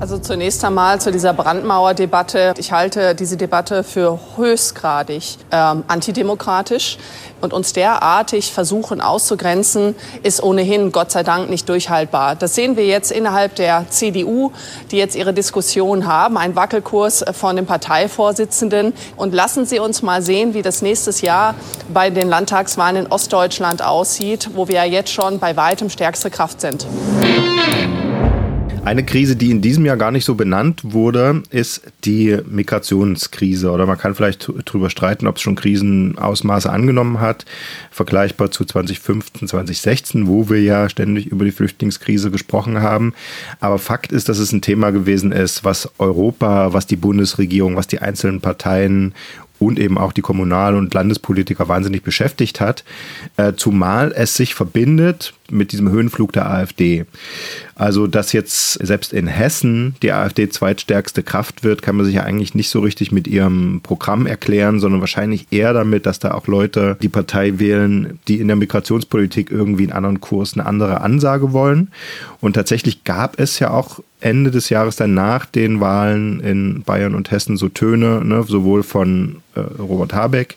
Also zunächst einmal zu dieser Brandmauerdebatte. Ich halte diese Debatte für höchstgradig ähm, antidemokratisch. Und uns derartig versuchen auszugrenzen, ist ohnehin Gott sei Dank nicht durchhaltbar. Das sehen wir jetzt innerhalb der CDU, die jetzt ihre Diskussion haben, ein Wackelkurs von dem Parteivorsitzenden. Und lassen Sie uns mal sehen, wie das nächstes Jahr bei den Landtagswahlen in Ostdeutschland aussieht, wo wir ja jetzt schon bei weitem stärkste Kraft sind. Eine Krise, die in diesem Jahr gar nicht so benannt wurde, ist die Migrationskrise. Oder man kann vielleicht darüber streiten, ob es schon Krisenausmaße angenommen hat, vergleichbar zu 2015, 2016, wo wir ja ständig über die Flüchtlingskrise gesprochen haben. Aber Fakt ist, dass es ein Thema gewesen ist, was Europa, was die Bundesregierung, was die einzelnen Parteien und eben auch die Kommunal- und Landespolitiker wahnsinnig beschäftigt hat, äh, zumal es sich verbindet mit diesem Höhenflug der AfD. Also, dass jetzt selbst in Hessen die AfD zweitstärkste Kraft wird, kann man sich ja eigentlich nicht so richtig mit ihrem Programm erklären, sondern wahrscheinlich eher damit, dass da auch Leute die Partei wählen, die in der Migrationspolitik irgendwie einen anderen Kurs, eine andere Ansage wollen. Und tatsächlich gab es ja auch Ende des Jahres dann nach den Wahlen in Bayern und Hessen so Töne, ne, sowohl von äh, Robert Habeck,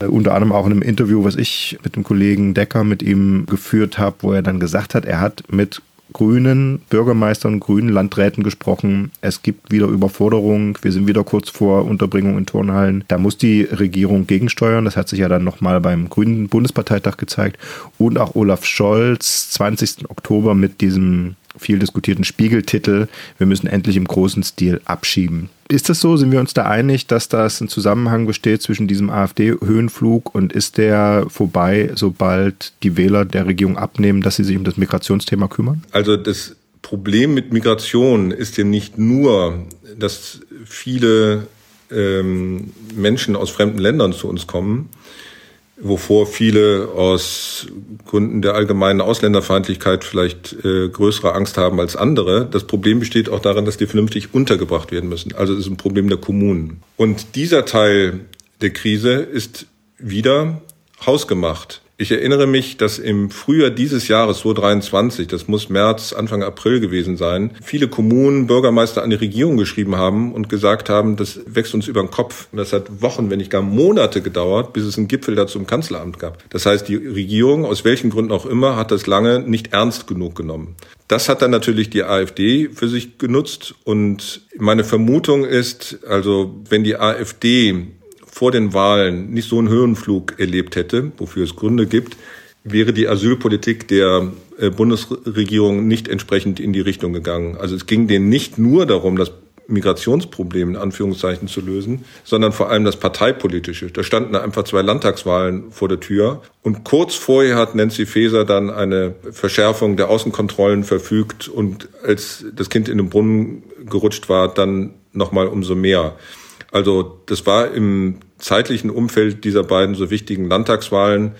äh, unter anderem auch in einem Interview, was ich mit dem Kollegen Decker mit ihm geführt habe, wo er dann gesagt hat, er hat mit grünen Bürgermeistern, grünen Landräten gesprochen. Es gibt wieder Überforderung. Wir sind wieder kurz vor Unterbringung in Turnhallen. Da muss die Regierung gegensteuern. Das hat sich ja dann nochmal beim Grünen Bundesparteitag gezeigt. Und auch Olaf Scholz, 20. Oktober mit diesem viel diskutierten Spiegeltitel, wir müssen endlich im großen Stil abschieben. Ist das so? Sind wir uns da einig, dass das ein Zusammenhang besteht zwischen diesem AfD-Höhenflug und ist der vorbei, sobald die Wähler der Regierung abnehmen, dass sie sich um das Migrationsthema kümmern? Also das Problem mit Migration ist ja nicht nur, dass viele ähm, Menschen aus fremden Ländern zu uns kommen, wovor viele aus Gründen der allgemeinen Ausländerfeindlichkeit vielleicht äh, größere Angst haben als andere. Das Problem besteht auch darin, dass die vernünftig untergebracht werden müssen. Also es ist ein Problem der Kommunen. Und dieser Teil der Krise ist wieder hausgemacht. Ich erinnere mich, dass im Frühjahr dieses Jahres, 2023, das muss März, Anfang April gewesen sein, viele Kommunen, Bürgermeister an die Regierung geschrieben haben und gesagt haben, das wächst uns über den Kopf. Und das hat Wochen, wenn nicht gar Monate gedauert, bis es einen Gipfel dazu im Kanzleramt gab. Das heißt, die Regierung, aus welchen Gründen auch immer, hat das lange nicht ernst genug genommen. Das hat dann natürlich die AfD für sich genutzt. Und meine Vermutung ist, also wenn die AfD vor den Wahlen nicht so einen Höhenflug erlebt hätte, wofür es Gründe gibt, wäre die Asylpolitik der äh, Bundesregierung nicht entsprechend in die Richtung gegangen. Also es ging denen nicht nur darum, das Migrationsproblem in Anführungszeichen zu lösen, sondern vor allem das parteipolitische. Da standen einfach zwei Landtagswahlen vor der Tür und kurz vorher hat Nancy Faeser dann eine Verschärfung der Außenkontrollen verfügt und als das Kind in den Brunnen gerutscht war, dann nochmal umso mehr. Also das war im zeitlichen Umfeld dieser beiden so wichtigen Landtagswahlen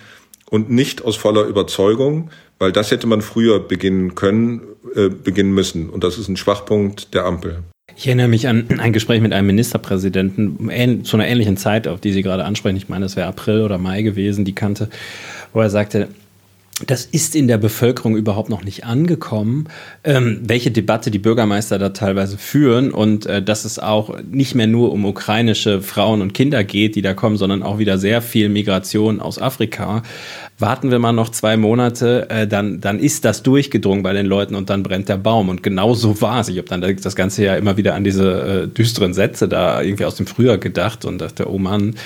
und nicht aus voller Überzeugung, weil das hätte man früher beginnen können, äh, beginnen müssen. Und das ist ein Schwachpunkt der Ampel. Ich erinnere mich an ein Gespräch mit einem Ministerpräsidenten zu einer ähnlichen Zeit, auf die Sie gerade ansprechen. Ich meine, das wäre April oder Mai gewesen, die Kante, wo er sagte, das ist in der Bevölkerung überhaupt noch nicht angekommen, ähm, welche Debatte die Bürgermeister da teilweise führen und äh, dass es auch nicht mehr nur um ukrainische Frauen und Kinder geht, die da kommen, sondern auch wieder sehr viel Migration aus Afrika warten wir mal noch zwei Monate, äh, dann, dann ist das durchgedrungen bei den Leuten und dann brennt der Baum. Und genau so war es. Ich habe dann das Ganze ja immer wieder an diese äh, düsteren Sätze da irgendwie aus dem Frühjahr gedacht und dachte, oh Mann.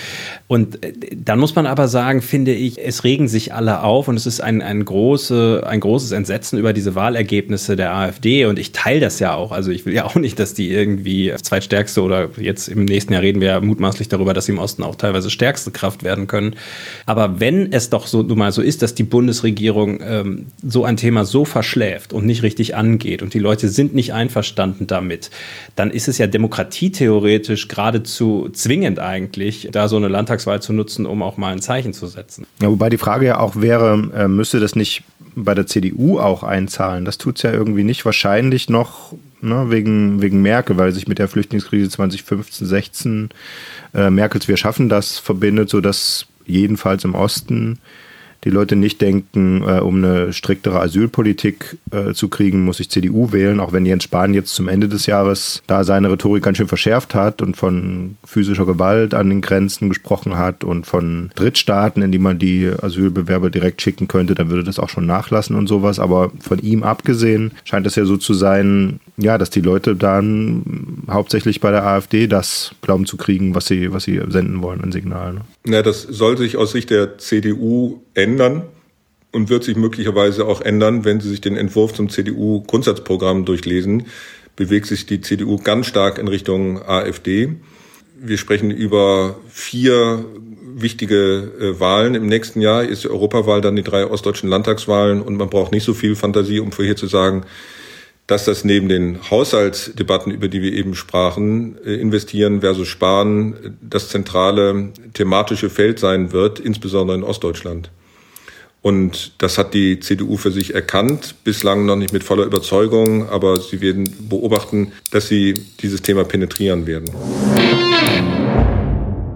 Und äh, dann muss man aber sagen, finde ich, es regen sich alle auf und es ist ein, ein, große, ein großes Entsetzen über diese Wahlergebnisse der AfD. Und ich teile das ja auch. Also ich will ja auch nicht, dass die irgendwie zweitstärkste oder jetzt im nächsten Jahr reden wir ja mutmaßlich darüber, dass sie im Osten auch teilweise stärkste Kraft werden können. Aber wenn es doch so nun mal so ist, dass die Bundesregierung ähm, so ein Thema so verschläft und nicht richtig angeht und die Leute sind nicht einverstanden damit, dann ist es ja demokratietheoretisch geradezu zwingend eigentlich, da so eine Landtagswahl zu nutzen, um auch mal ein Zeichen zu setzen. Ja, wobei die Frage ja auch wäre, äh, müsste das nicht bei der CDU auch einzahlen? Das tut es ja irgendwie nicht. Wahrscheinlich noch ne, wegen, wegen Merkel, weil sich mit der Flüchtlingskrise 2015, 16 äh, Merkels Wir schaffen das verbindet, sodass jedenfalls im Osten die Leute nicht denken, äh, um eine striktere Asylpolitik äh, zu kriegen, muss ich CDU wählen, auch wenn Jens Spahn jetzt zum Ende des Jahres da seine Rhetorik ganz schön verschärft hat und von physischer Gewalt an den Grenzen gesprochen hat und von Drittstaaten, in die man die Asylbewerber direkt schicken könnte, dann würde das auch schon nachlassen und sowas. Aber von ihm abgesehen scheint es ja so zu sein, ja, dass die Leute dann hauptsächlich bei der AfD das glauben zu kriegen, was sie, was sie senden wollen an Signalen. Ja, das soll sich aus Sicht der CDU ändern und wird sich möglicherweise auch ändern, wenn Sie sich den Entwurf zum CDU-Grundsatzprogramm durchlesen, bewegt sich die CDU ganz stark in Richtung AfD. Wir sprechen über vier wichtige äh, Wahlen im nächsten Jahr. Ist die Europawahl, dann die drei ostdeutschen Landtagswahlen und man braucht nicht so viel Fantasie, um vorher zu sagen, dass das neben den Haushaltsdebatten, über die wir eben sprachen, äh, investieren versus sparen, das zentrale thematische Feld sein wird, insbesondere in Ostdeutschland. Und das hat die CDU für sich erkannt, bislang noch nicht mit voller Überzeugung, aber sie werden beobachten, dass sie dieses Thema penetrieren werden.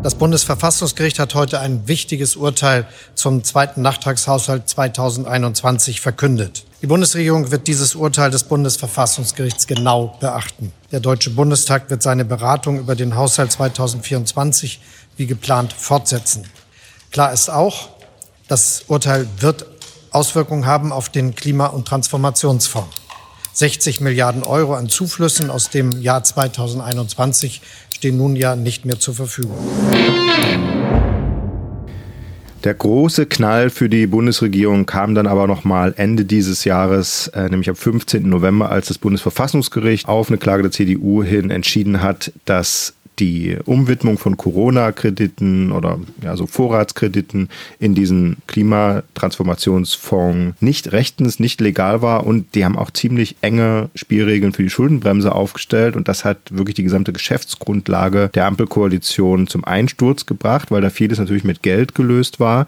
Das Bundesverfassungsgericht hat heute ein wichtiges Urteil zum zweiten Nachtragshaushalt 2021 verkündet. Die Bundesregierung wird dieses Urteil des Bundesverfassungsgerichts genau beachten. Der Deutsche Bundestag wird seine Beratung über den Haushalt 2024 wie geplant fortsetzen. Klar ist auch, das Urteil wird Auswirkungen haben auf den Klima- und Transformationsfonds. 60 Milliarden Euro an Zuflüssen aus dem Jahr 2021 stehen nun ja nicht mehr zur Verfügung. Der große Knall für die Bundesregierung kam dann aber nochmal Ende dieses Jahres, äh, nämlich am 15. November, als das Bundesverfassungsgericht auf eine Klage der CDU hin entschieden hat, dass die Umwidmung von Corona-Krediten oder ja, so Vorratskrediten in diesen Klimatransformationsfonds nicht rechtens, nicht legal war und die haben auch ziemlich enge Spielregeln für die Schuldenbremse aufgestellt und das hat wirklich die gesamte Geschäftsgrundlage der Ampelkoalition zum Einsturz gebracht, weil da vieles natürlich mit Geld gelöst war.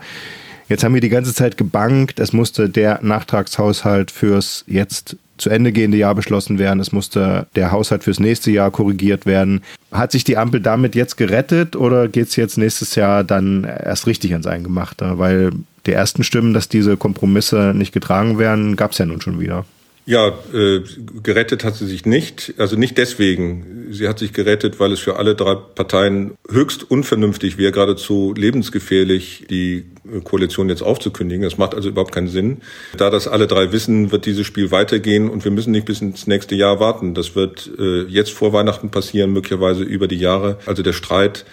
Jetzt haben wir die ganze Zeit gebankt, es musste der Nachtragshaushalt fürs jetzt zu Ende gehende Jahr beschlossen werden. Es musste der Haushalt fürs nächste Jahr korrigiert werden. Hat sich die Ampel damit jetzt gerettet oder geht es jetzt nächstes Jahr dann erst richtig ans Eingemachte? Weil die ersten Stimmen, dass diese Kompromisse nicht getragen werden, gab es ja nun schon wieder. Ja, äh, gerettet hat sie sich nicht. Also nicht deswegen. Sie hat sich gerettet, weil es für alle drei Parteien höchst unvernünftig wäre, geradezu lebensgefährlich, die Koalition jetzt aufzukündigen. Das macht also überhaupt keinen Sinn. Da das alle drei wissen, wird dieses Spiel weitergehen und wir müssen nicht bis ins nächste Jahr warten. Das wird äh, jetzt vor Weihnachten passieren, möglicherweise über die Jahre. Also der Streit,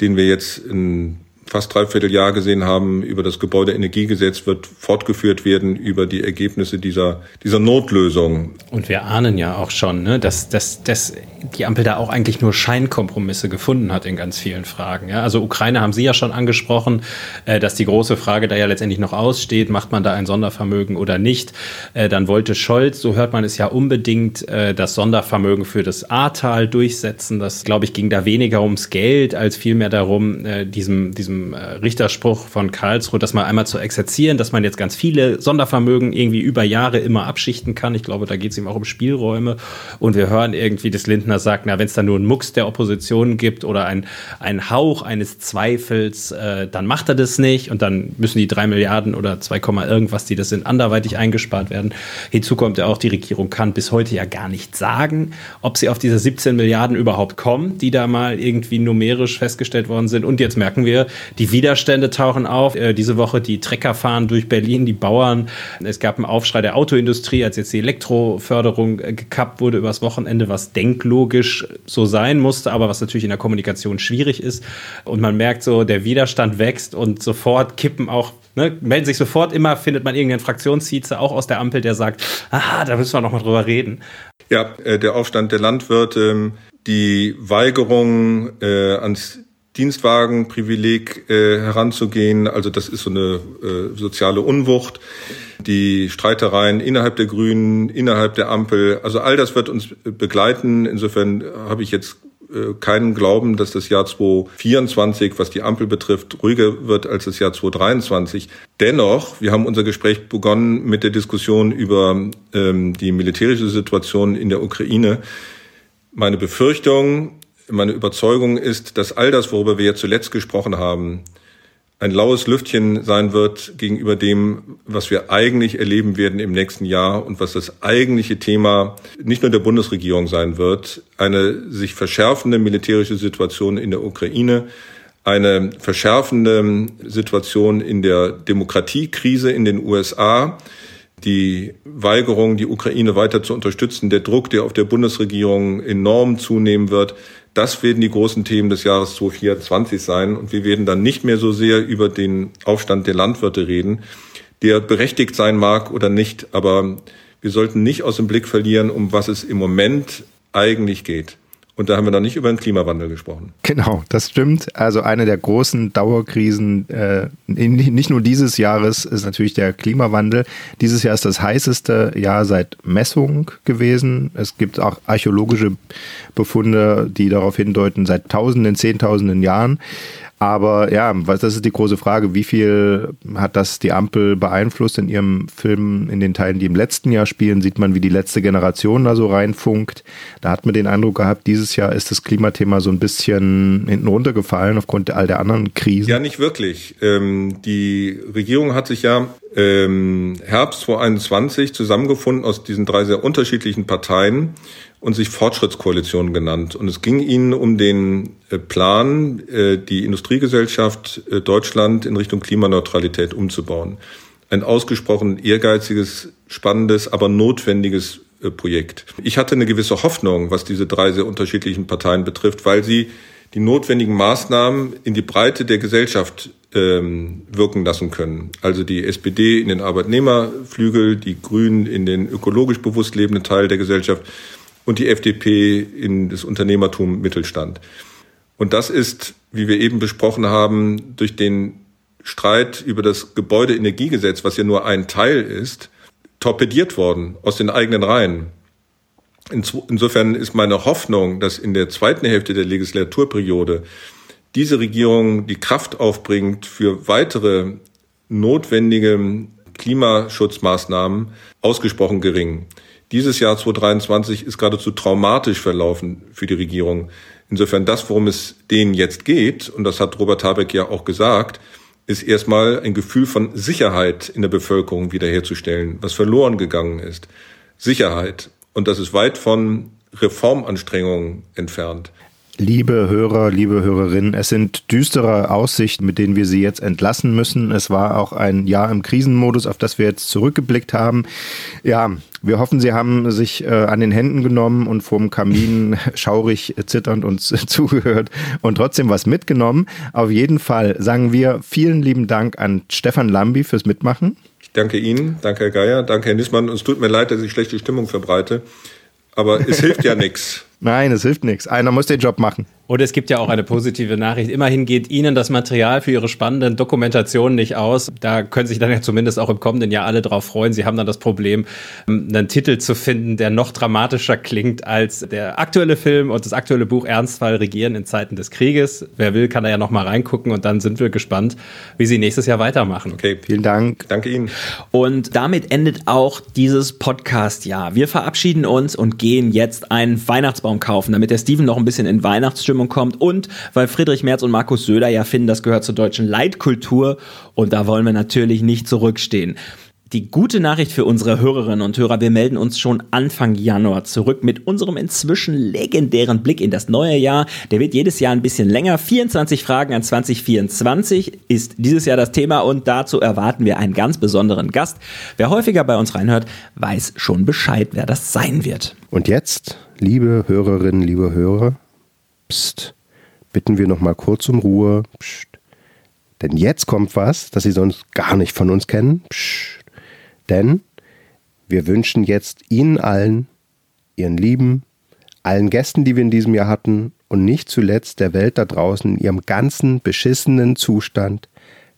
den wir jetzt in fast dreiviertel Jahr gesehen haben über das Gebäudeenergiegesetz, wird fortgeführt werden über die Ergebnisse dieser, dieser Notlösung. Und wir ahnen ja auch schon, ne, dass, dass, dass die Ampel da auch eigentlich nur Scheinkompromisse gefunden hat in ganz vielen Fragen. Ja? Also Ukraine haben Sie ja schon angesprochen, äh, dass die große Frage da ja letztendlich noch aussteht, macht man da ein Sondervermögen oder nicht. Äh, dann wollte Scholz, so hört man es ja unbedingt, äh, das Sondervermögen für das Ahrtal durchsetzen. Das, glaube ich, ging da weniger ums Geld als vielmehr darum, äh, diesem, äh, Richterspruch von Karlsruhe, das mal einmal zu exerzieren, dass man jetzt ganz viele Sondervermögen irgendwie über Jahre immer abschichten kann. Ich glaube, da geht es ihm auch um Spielräume. Und wir hören irgendwie, dass Lindner sagt, na, wenn es da nur einen Mucks der Opposition gibt oder ein, ein Hauch eines Zweifels, äh, dann macht er das nicht und dann müssen die drei Milliarden oder 2, irgendwas, die das sind, anderweitig eingespart werden. Hinzu kommt ja auch, die Regierung kann bis heute ja gar nicht sagen, ob sie auf diese 17 Milliarden überhaupt kommen, die da mal irgendwie numerisch festgestellt worden sind. Und jetzt merken wir, die Widerstände tauchen auf. Äh, diese Woche die Trecker fahren durch Berlin, die Bauern. Es gab einen Aufschrei der Autoindustrie, als jetzt die Elektroförderung äh, gekappt wurde übers Wochenende, was denklogisch so sein musste, aber was natürlich in der Kommunikation schwierig ist. Und man merkt so, der Widerstand wächst und sofort kippen auch Ne, melden sich sofort immer, findet man irgendeinen Fraktionszieze, auch aus der Ampel, der sagt, aha, da müssen wir noch mal drüber reden. Ja, äh, der Aufstand der Landwirte, die Weigerung äh, ans Dienstwagenprivileg äh, heranzugehen. Also das ist so eine äh, soziale Unwucht. Die Streitereien innerhalb der Grünen, innerhalb der Ampel. Also all das wird uns begleiten. Insofern habe ich jetzt äh, keinen Glauben, dass das Jahr 2024, was die Ampel betrifft, ruhiger wird als das Jahr 2023. Dennoch, wir haben unser Gespräch begonnen mit der Diskussion über ähm, die militärische Situation in der Ukraine. Meine Befürchtung meine Überzeugung ist, dass all das, worüber wir jetzt zuletzt gesprochen haben, ein laues Lüftchen sein wird gegenüber dem, was wir eigentlich erleben werden im nächsten Jahr und was das eigentliche Thema nicht nur der Bundesregierung sein wird, eine sich verschärfende militärische Situation in der Ukraine, eine verschärfende Situation in der Demokratiekrise in den USA, die Weigerung, die Ukraine weiter zu unterstützen, der Druck, der auf der Bundesregierung enorm zunehmen wird, das werden die großen Themen des Jahres 2024 sein. Und wir werden dann nicht mehr so sehr über den Aufstand der Landwirte reden, der berechtigt sein mag oder nicht. Aber wir sollten nicht aus dem Blick verlieren, um was es im Moment eigentlich geht. Und da haben wir noch nicht über den Klimawandel gesprochen. Genau, das stimmt. Also eine der großen Dauerkrisen, äh, nicht nur dieses Jahres, ist natürlich der Klimawandel. Dieses Jahr ist das heißeste Jahr seit Messung gewesen. Es gibt auch archäologische Befunde, die darauf hindeuten, seit Tausenden, Zehntausenden Jahren. Aber ja, das ist die große Frage. Wie viel hat das die Ampel beeinflusst in ihrem Film? In den Teilen, die im letzten Jahr spielen, sieht man, wie die letzte Generation da so reinfunkt. Da hat man den Eindruck gehabt, dieses Jahr ist das Klimathema so ein bisschen hinten runtergefallen aufgrund all der anderen Krisen. Ja, nicht wirklich. Ähm, die Regierung hat sich ja ähm, Herbst 2021 zusammengefunden aus diesen drei sehr unterschiedlichen Parteien und sich Fortschrittskoalition genannt. Und es ging ihnen um den äh, Plan, äh, die Industriegesellschaft äh, Deutschland in Richtung Klimaneutralität umzubauen. Ein ausgesprochen ehrgeiziges, spannendes, aber notwendiges Projekt. Ich hatte eine gewisse Hoffnung, was diese drei sehr unterschiedlichen Parteien betrifft, weil sie die notwendigen Maßnahmen in die Breite der Gesellschaft ähm, wirken lassen können. Also die SPD in den Arbeitnehmerflügel, die Grünen in den ökologisch bewusst lebenden Teil der Gesellschaft und die FDP in das Unternehmertum Mittelstand. Und das ist, wie wir eben besprochen haben, durch den Streit über das Gebäudeenergiegesetz, was ja nur ein Teil ist, torpediert worden aus den eigenen Reihen. Insofern ist meine Hoffnung, dass in der zweiten Hälfte der Legislaturperiode diese Regierung die Kraft aufbringt für weitere notwendige Klimaschutzmaßnahmen, ausgesprochen gering. Dieses Jahr 2023 ist geradezu traumatisch verlaufen für die Regierung. Insofern das, worum es denen jetzt geht, und das hat Robert Habeck ja auch gesagt, ist erstmal ein Gefühl von Sicherheit in der Bevölkerung wiederherzustellen, was verloren gegangen ist. Sicherheit. Und das ist weit von Reformanstrengungen entfernt. Liebe Hörer, liebe Hörerinnen, es sind düstere Aussichten, mit denen wir Sie jetzt entlassen müssen. Es war auch ein Jahr im Krisenmodus, auf das wir jetzt zurückgeblickt haben. Ja, wir hoffen, Sie haben sich äh, an den Händen genommen und vorm Kamin schaurig zitternd uns zugehört und trotzdem was mitgenommen. Auf jeden Fall sagen wir vielen lieben Dank an Stefan Lambi fürs Mitmachen. Ich danke Ihnen, danke Herr Geier, danke Herr Nissmann. Und es tut mir leid, dass ich schlechte Stimmung verbreite, aber es hilft ja nichts. Nein, es hilft nichts. Einer muss den Job machen. Und es gibt ja auch eine positive Nachricht. Immerhin geht Ihnen das Material für Ihre spannenden Dokumentationen nicht aus. Da können sich dann ja zumindest auch im kommenden Jahr alle drauf freuen. Sie haben dann das Problem, einen Titel zu finden, der noch dramatischer klingt als der aktuelle Film und das aktuelle Buch Ernstfall Regieren in Zeiten des Krieges. Wer will, kann da ja noch mal reingucken und dann sind wir gespannt, wie Sie nächstes Jahr weitermachen. Okay, vielen Dank. Danke Ihnen. Und damit endet auch dieses Podcast-Jahr. Wir verabschieden uns und gehen jetzt einen Weihnachtsbaum kaufen, damit der Steven noch ein bisschen in Weihnachtsstimmung Zustimmung kommt und weil Friedrich Merz und Markus Söder ja finden, das gehört zur deutschen Leitkultur und da wollen wir natürlich nicht zurückstehen. Die gute Nachricht für unsere Hörerinnen und Hörer, wir melden uns schon Anfang Januar zurück mit unserem inzwischen legendären Blick in das neue Jahr. Der wird jedes Jahr ein bisschen länger. 24 Fragen an 2024 ist dieses Jahr das Thema und dazu erwarten wir einen ganz besonderen Gast. Wer häufiger bei uns reinhört, weiß schon Bescheid, wer das sein wird. Und jetzt, liebe Hörerinnen, liebe Hörer, Psst, bitten wir noch mal kurz um Ruhe. Psst. Denn jetzt kommt was, das Sie sonst gar nicht von uns kennen. Psst. Denn wir wünschen jetzt Ihnen allen, Ihren Lieben, allen Gästen, die wir in diesem Jahr hatten und nicht zuletzt der Welt da draußen in ihrem ganzen beschissenen Zustand,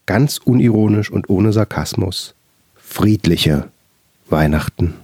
ganz unironisch und ohne Sarkasmus, friedliche Weihnachten.